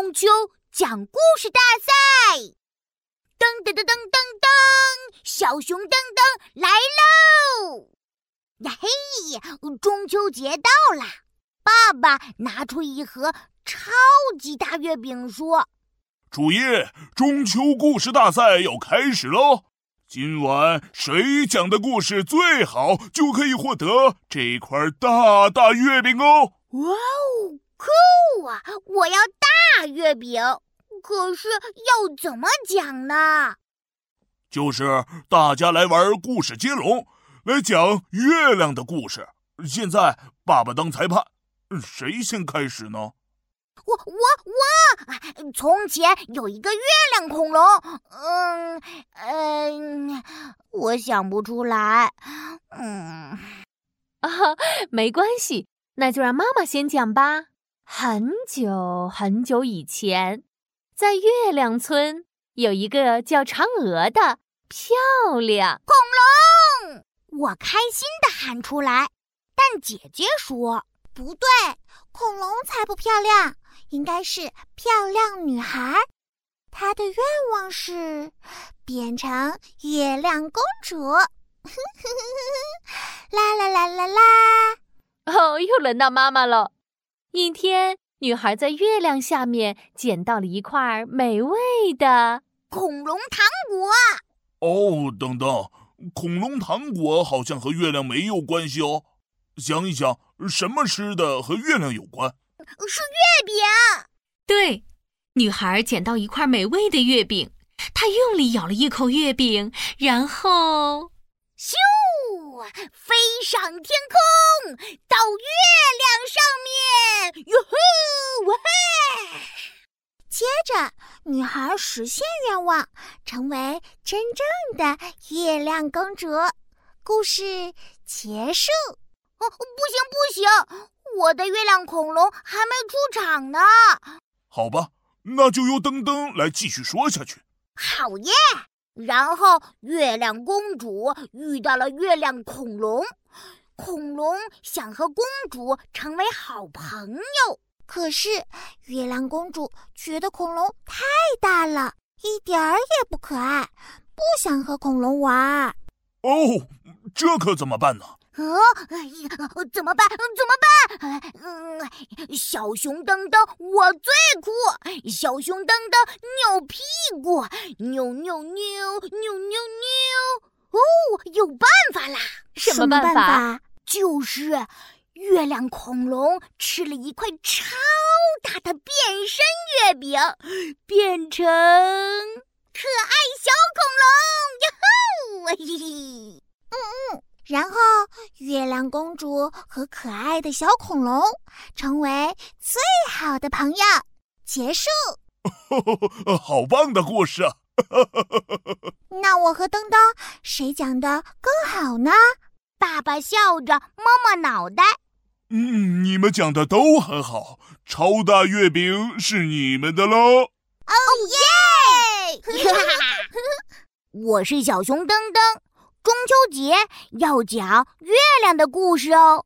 中秋讲故事大赛，噔噔噔噔噔噔，小熊噔噔来喽！呀嘿，中秋节到了，爸爸拿出一盒超级大月饼，说：“主页，中秋故事大赛要开始喽！今晚谁讲的故事最好，就可以获得这块大大月饼哦！”哇哦！酷啊！我要大月饼，可是要怎么讲呢？就是大家来玩故事接龙，来讲月亮的故事。现在爸爸当裁判，谁先开始呢？我我我！从前有一个月亮恐龙，嗯嗯，我想不出来。嗯啊，没关系，那就让妈妈先讲吧。很久很久以前，在月亮村有一个叫嫦娥的漂亮恐龙。我开心的喊出来，但姐姐说不对，恐龙才不漂亮，应该是漂亮女孩。她的愿望是变成月亮公主。啦啦啦啦啦！哦，又轮到妈妈了。一天，女孩在月亮下面捡到了一块美味的恐龙糖果。哦，等等，恐龙糖果好像和月亮没有关系哦。想一想，什么吃的和月亮有关？是月饼。对，女孩捡到一块美味的月饼，她用力咬了一口月饼，然后，咻，飞上天空，到月亮上面。哟呼！哇嘿！接着，女孩实现愿望，成为真正的月亮公主。故事结束。哦，不行不行，我的月亮恐龙还没出场呢。好吧，那就由登登来继续说下去。好耶！然后，月亮公主遇到了月亮恐龙。恐龙想和公主成为好朋友，可是月亮公主觉得恐龙太大了，一点儿也不可爱，不想和恐龙玩。哦，这可怎么办呢？哦，哎呀，怎么办？怎么办？嗯，小熊噔噔，我最酷！小熊噔噔，扭屁股，扭扭扭，扭扭扭。哦，有办法啦！什么办法？就是月亮恐龙吃了一块超大的变身月饼，变成可爱小恐龙，哟吼！嘿嘿，嗯嗯，然后月亮公主和可爱的小恐龙成为最好的朋友。结束。好棒的故事啊！那我和噔噔谁讲的更好呢？爸爸笑着摸摸脑袋，嗯，你们讲的都很好，超大月饼是你们的喽！哦耶！我是小熊噔噔，中秋节要讲月亮的故事哦。